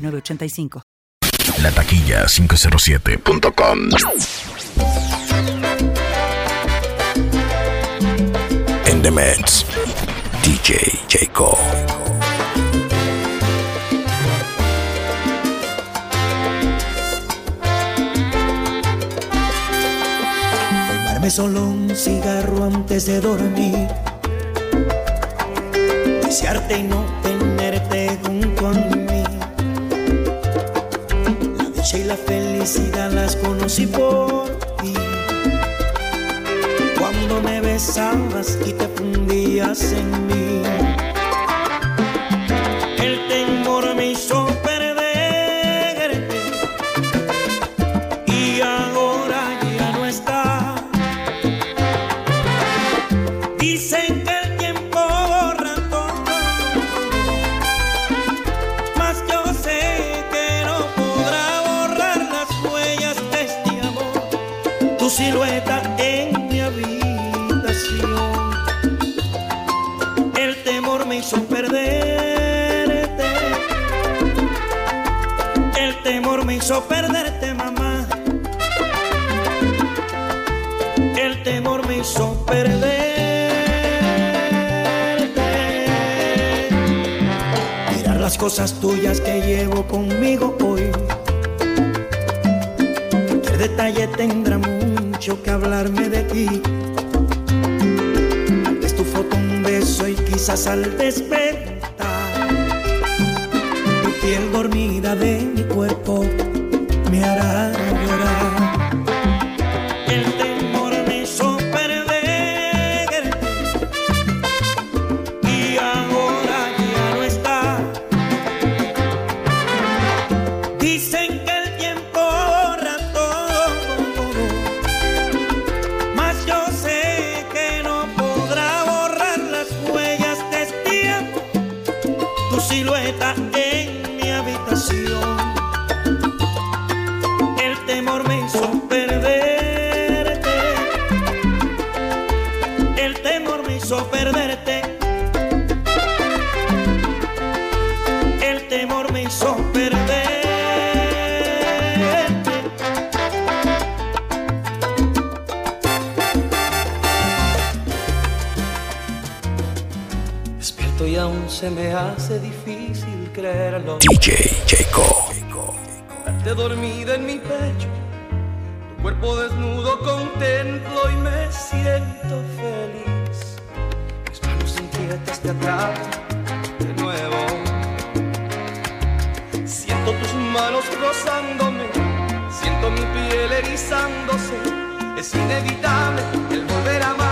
985. La taquilla 507.com. En The Mets, DJ Jacob. Darme solo un cigarro antes de dormir. Desearte y no tenerte junto a mí y la felicidad las conocí por ti. Cuando me besabas y te fundías en mí. Cosas tuyas que llevo conmigo hoy. Cualquier detalle tendrá mucho que hablarme de ti. Vez tu foto un beso y quizás al despertar Siento tus manos rozándome, siento mi piel erizándose. Es inevitable el volver a amarte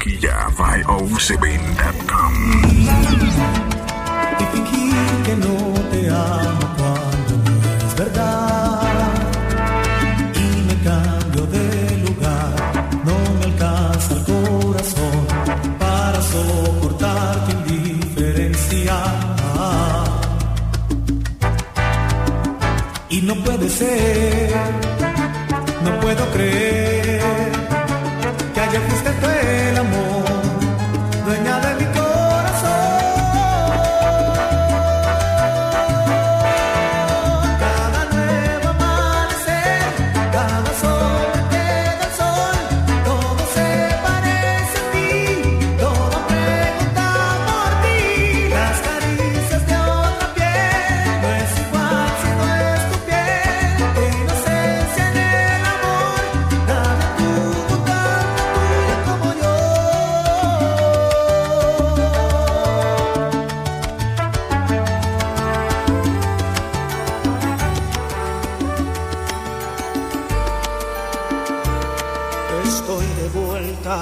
taquilla by que no te amo cuando no es verdad. Y me cambio de lugar, no me alcanza el corazón para soportar tu indiferencia. Y no puede ser, no puedo creer. estoy de vuelta,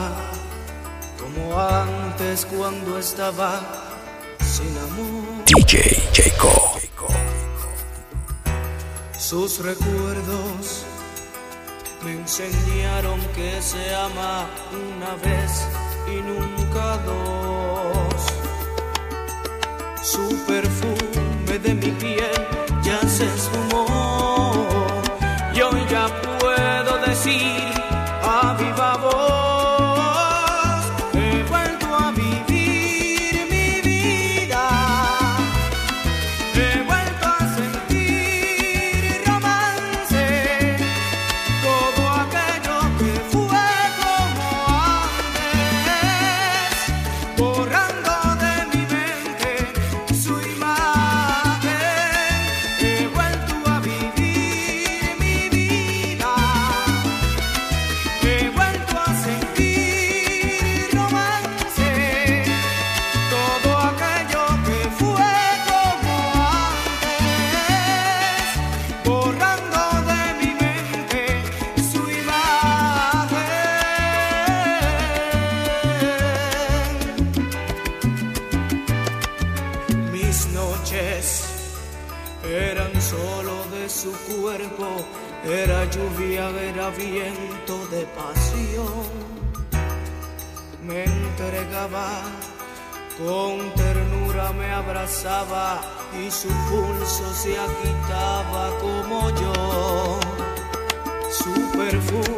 como antes cuando estaba sin amor. DJ Jacob. Sus recuerdos me enseñaron que se ama una vez y nunca dos. Su perfume de mi piel ya se esfumó y hoy ya puedo decir Con ternura me abrazaba y su pulso se agitaba como yo. Su perfume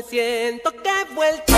me siento que he vuelto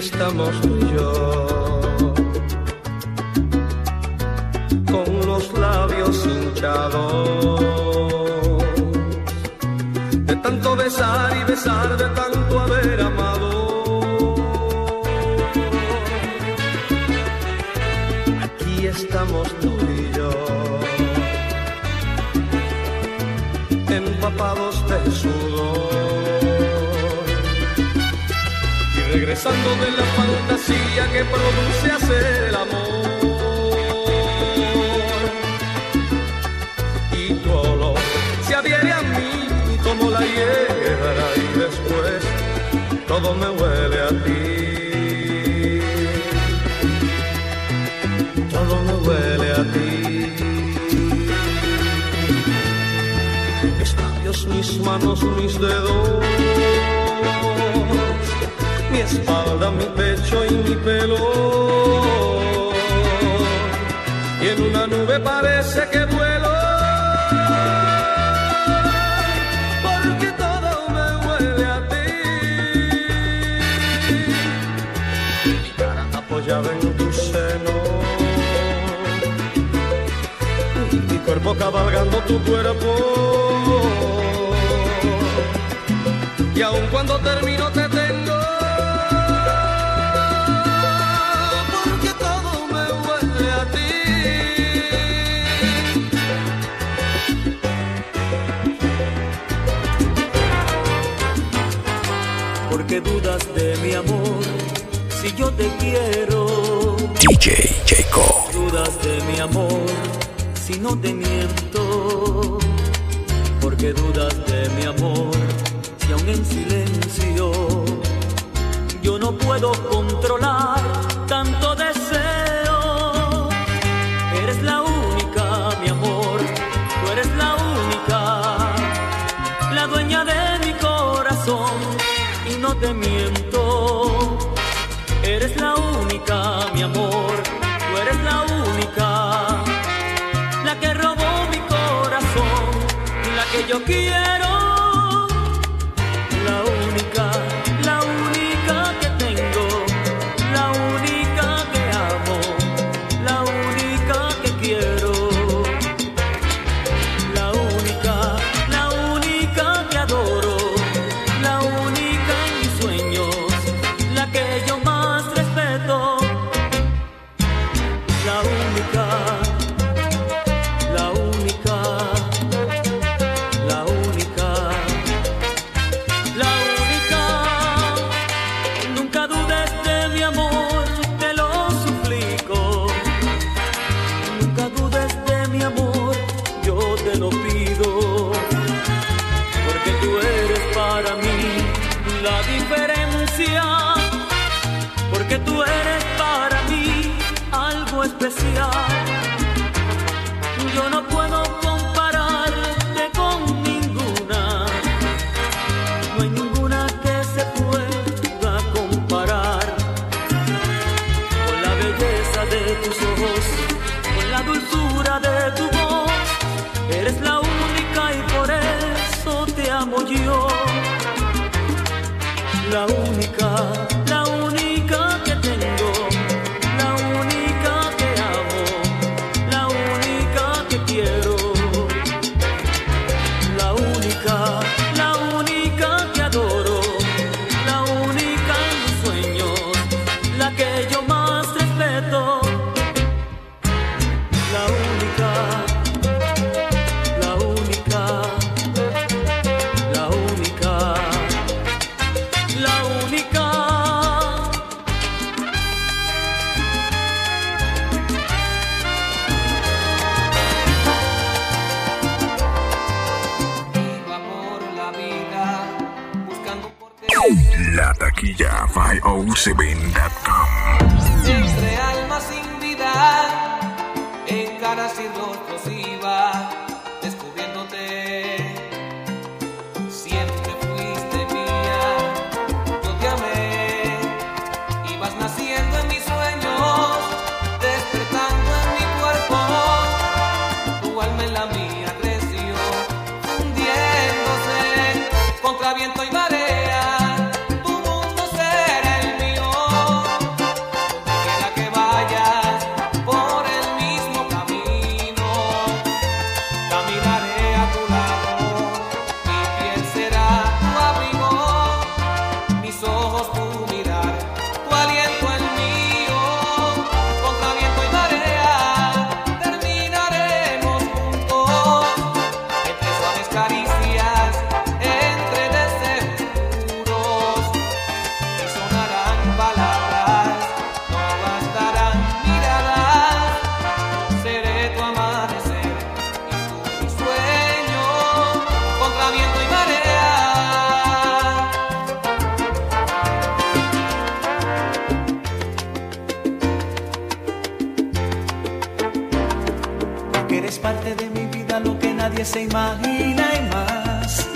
estamos tú y yo, con los labios hinchados, de tanto besar y besar, de tanto haber regresando de la fantasía que produce hacer el amor. Y tu olor se adhiere a mí como la hierba y después todo me huele a ti. Todo me huele a ti. Mis labios, mis manos, mis dedos mi pecho y mi pelo. Y en una nube parece que vuelo. Porque todo me huele a ti. Mi cara apoyada en tu seno. Mi cuerpo cabalgando tu cuerpo. Y aun cuando termino te Porque dudas de mi amor, si yo te quiero. DJ Jacob. Dudas de mi amor, si no te miento. Porque dudas de mi amor, si aún en silencio yo no puedo controlar tanto quiero, especial. La taquilla 507.com. entre almas sin vida, en caras y nadie se imagina y más.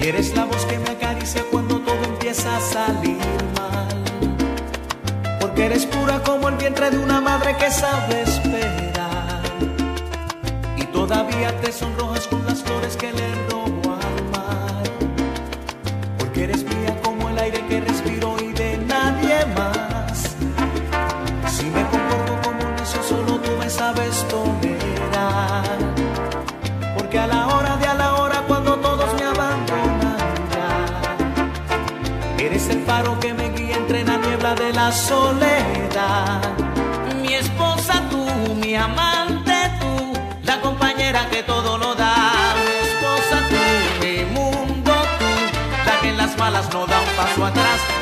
Y eres la voz que me acaricia cuando todo empieza a salir mal. Porque eres pura como el vientre de una madre que sabe esperar. Y todavía te sonrojas con las flores que le roban. soledad. Mi esposa tú, mi amante tú, la compañera que todo lo da. Mi esposa tú, mi mundo tú, la que en las malas no da un paso atrás.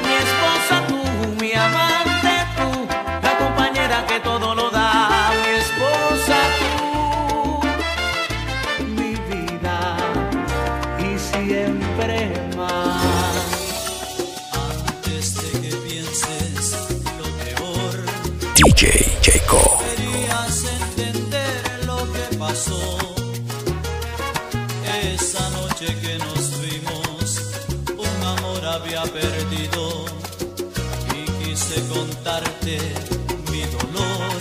DJ Jacob. Querías entender lo que pasó esa noche que nos vimos. Un amor había perdido y quise contarte mi dolor,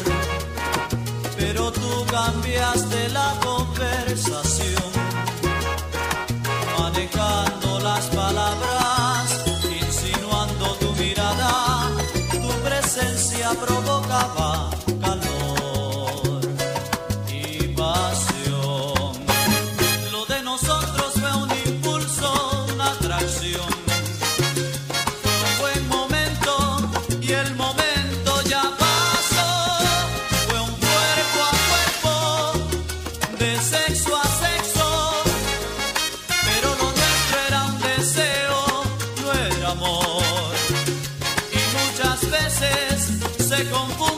pero tú cambiaste la conversación provocava. se confunde.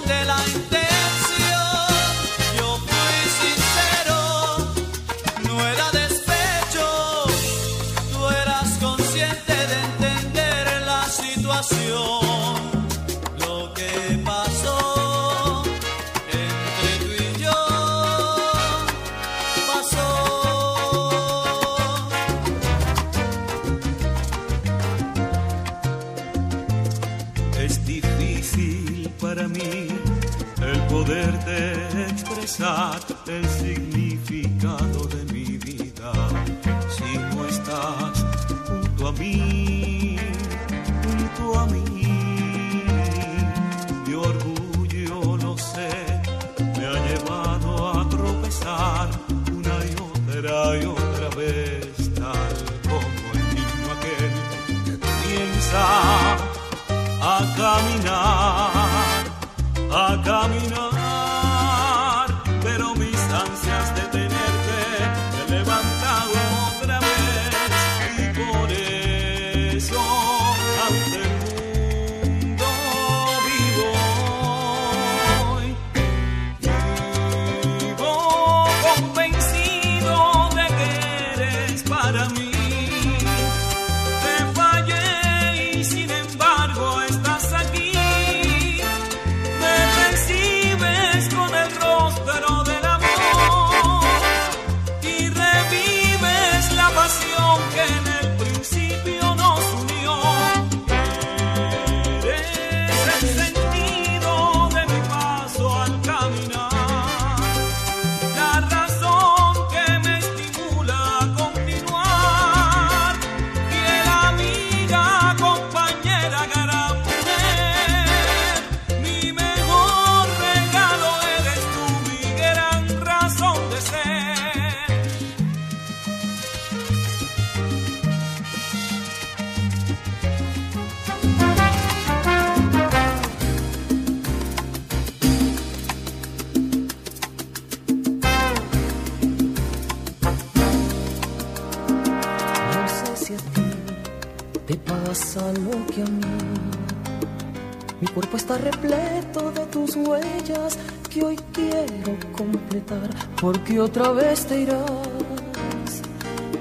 repleto de tus huellas que hoy quiero completar, porque otra vez te irás,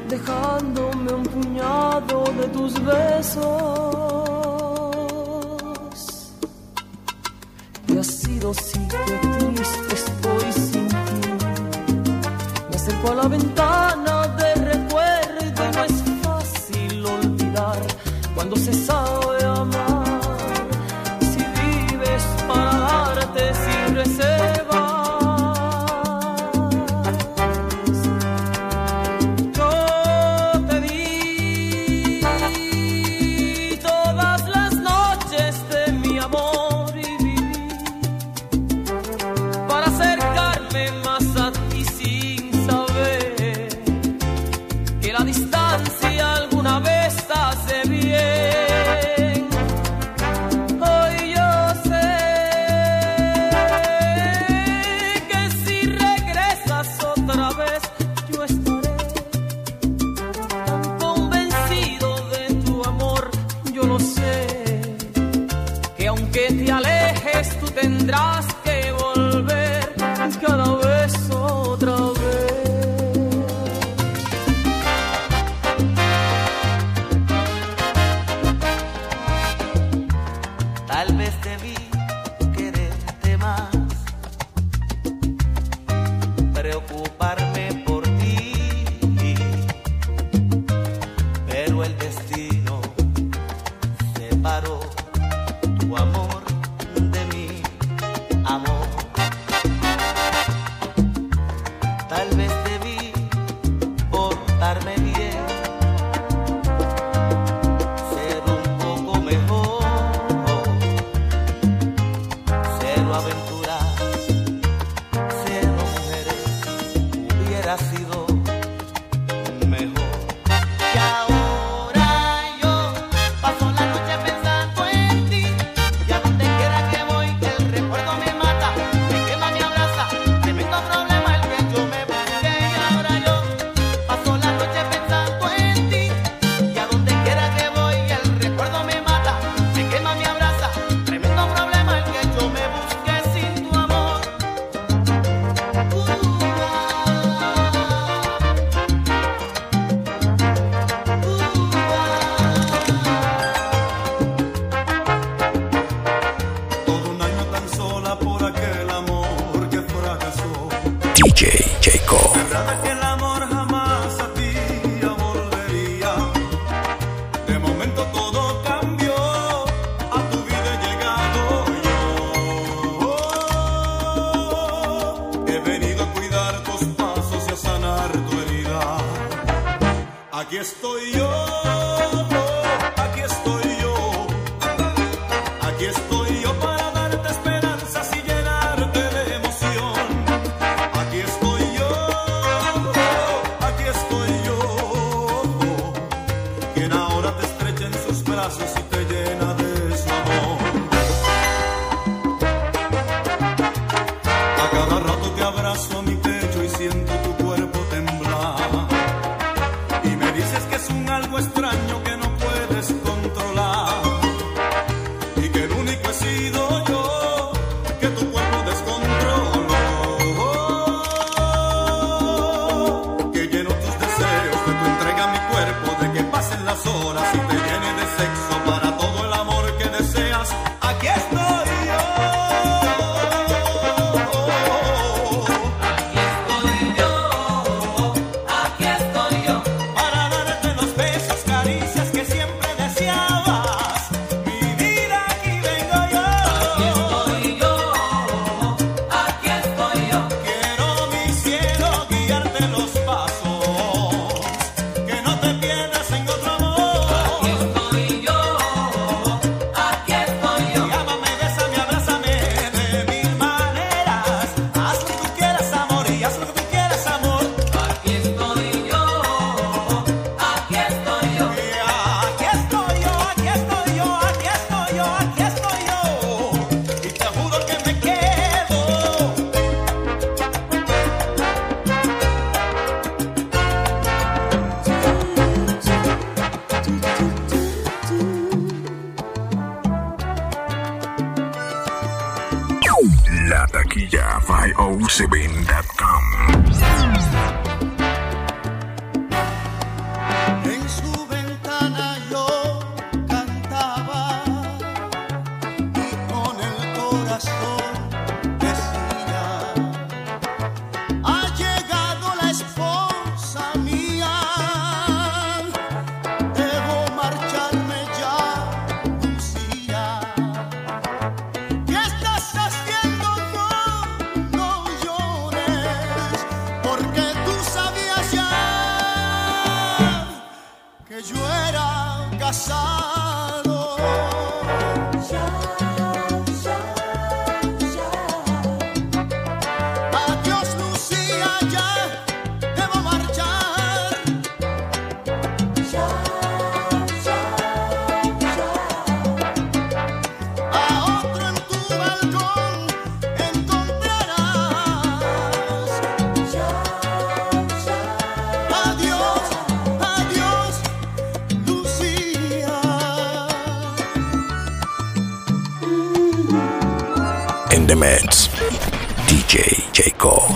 dejándome un puñado de tus besos. Hubiera sido que yo era casado. DJ